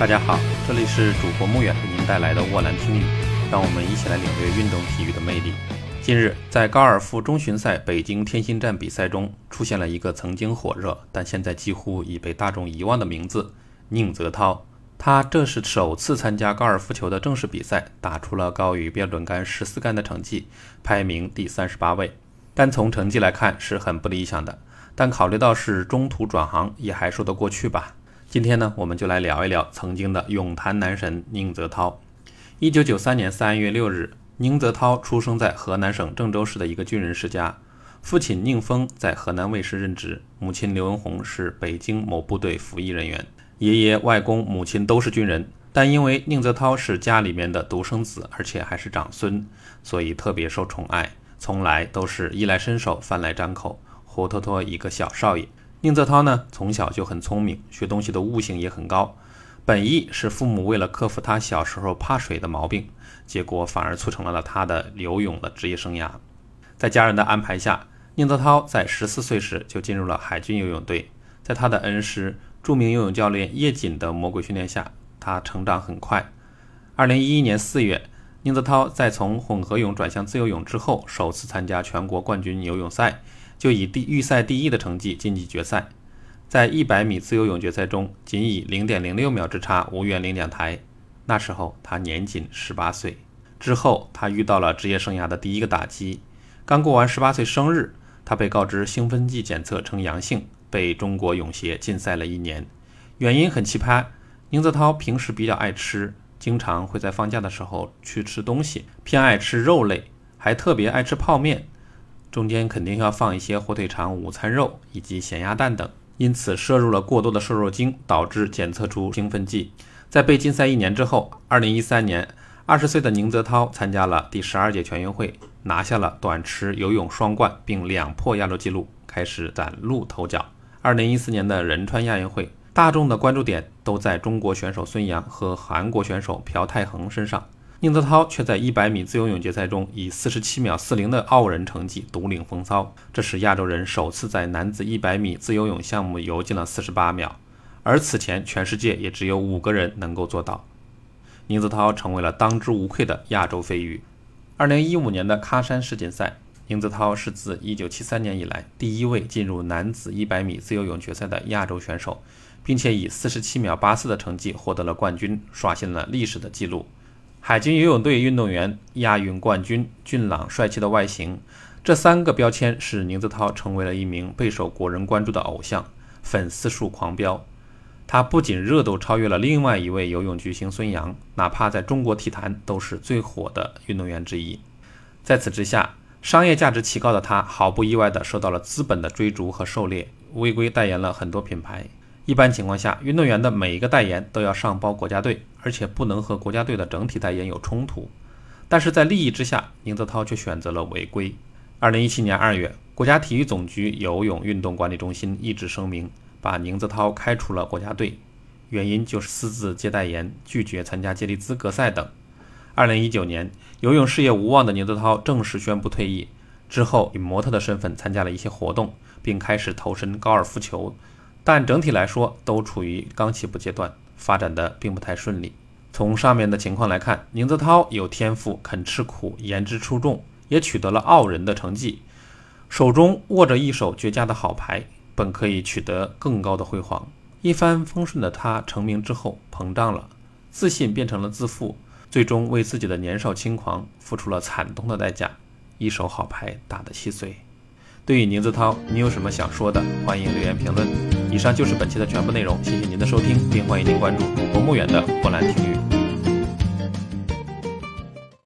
大家好，这里是主播穆远给您带来的沃兰听雨，让我们一起来领略运动体育的魅力。近日，在高尔夫中巡赛北京天心站比赛中，出现了一个曾经火热，但现在几乎已被大众遗忘的名字——宁泽涛。他这是首次参加高尔夫球的正式比赛，打出了高于标准杆十四杆的成绩，排名第三十八位。单从成绩来看是很不理想的，但考虑到是中途转行，也还说得过去吧。今天呢，我们就来聊一聊曾经的泳坛男神宁泽涛。一九九三年三月六日，宁泽涛出生在河南省郑州市的一个军人世家。父亲宁峰在河南卫视任职，母亲刘文红是北京某部队服役人员。爷爷、外公、母亲都是军人，但因为宁泽涛是家里面的独生子，而且还是长孙，所以特别受宠爱，从来都是衣来伸手、饭来张口，活脱脱一个小少爷。宁泽涛呢，从小就很聪明，学东西的悟性也很高。本意是父母为了克服他小时候怕水的毛病，结果反而促成了他的游泳的职业生涯。在家人的安排下，宁泽涛在十四岁时就进入了海军游泳队。在他的恩师、著名游泳教练叶瑾的魔鬼训练下，他成长很快。二零一一年四月，宁泽涛在从混合泳转向自由泳之后，首次参加全国冠军游泳赛。就以第预赛第一的成绩晋级决赛，在一百米自由泳决赛中，仅以零点零六秒之差无缘领奖台。那时候他年仅十八岁。之后他遇到了职业生涯的第一个打击。刚过完十八岁生日，他被告知兴奋剂检测呈阳性，被中国泳协禁赛了一年。原因很奇葩，宁泽涛平时比较爱吃，经常会在放假的时候去吃东西，偏爱吃肉类，还特别爱吃泡面。中间肯定要放一些火腿肠、午餐肉以及咸鸭蛋等，因此摄入了过多的瘦肉精，导致检测出兴奋剂。在被禁赛一年之后，二零一三年，二十岁的宁泽涛参加了第十二届全运会，拿下了短池游泳双冠，并两破亚洲纪录，开始崭露头角。二零一四年的仁川亚运会，大众的关注点都在中国选手孙杨和韩国选手朴泰恒身上。宁泽涛却在100米自由泳决赛中以47秒40的傲人成绩独领风骚，这是亚洲人首次在男子100米自由泳项目游进了48秒，而此前全世界也只有五个人能够做到。宁泽涛成为了当之无愧的亚洲飞鱼。2015年的喀山世锦赛，宁泽涛是自1973年以来第一位进入男子100米自由泳决赛的亚洲选手，并且以47秒84的成绩获得了冠军，刷新了历史的记录。海军游泳队运动员、亚运冠军、俊朗帅气的外形，这三个标签使宁泽涛成为了一名备受国人关注的偶像，粉丝数狂飙。他不仅热度超越了另外一位游泳巨星孙杨，哪怕在中国体坛都是最火的运动员之一。在此之下，商业价值奇高的他毫不意外地受到了资本的追逐和狩猎，违规代言了很多品牌。一般情况下，运动员的每一个代言都要上报国家队，而且不能和国家队的整体代言有冲突。但是在利益之下，宁泽涛却选择了违规。二零一七年二月，国家体育总局游泳运动管理中心一纸声明，把宁泽涛开除了国家队，原因就是私自接代言、拒绝参加接力资格赛等。二零一九年，游泳事业无望的宁泽涛正式宣布退役，之后以模特的身份参加了一些活动，并开始投身高尔夫球。但整体来说，都处于刚起步阶段，发展的并不太顺利。从上面的情况来看，宁泽涛有天赋，肯吃苦，颜值出众，也取得了傲人的成绩，手中握着一手绝佳的好牌，本可以取得更高的辉煌。一帆风顺的他成名之后膨胀了，自信变成了自负，最终为自己的年少轻狂付出了惨痛的代价，一手好牌打得稀碎。对于宁泽涛，你有什么想说的？欢迎留言评论。以上就是本期的全部内容，谢谢您的收听，并欢迎您关注主播穆远的波兰听语。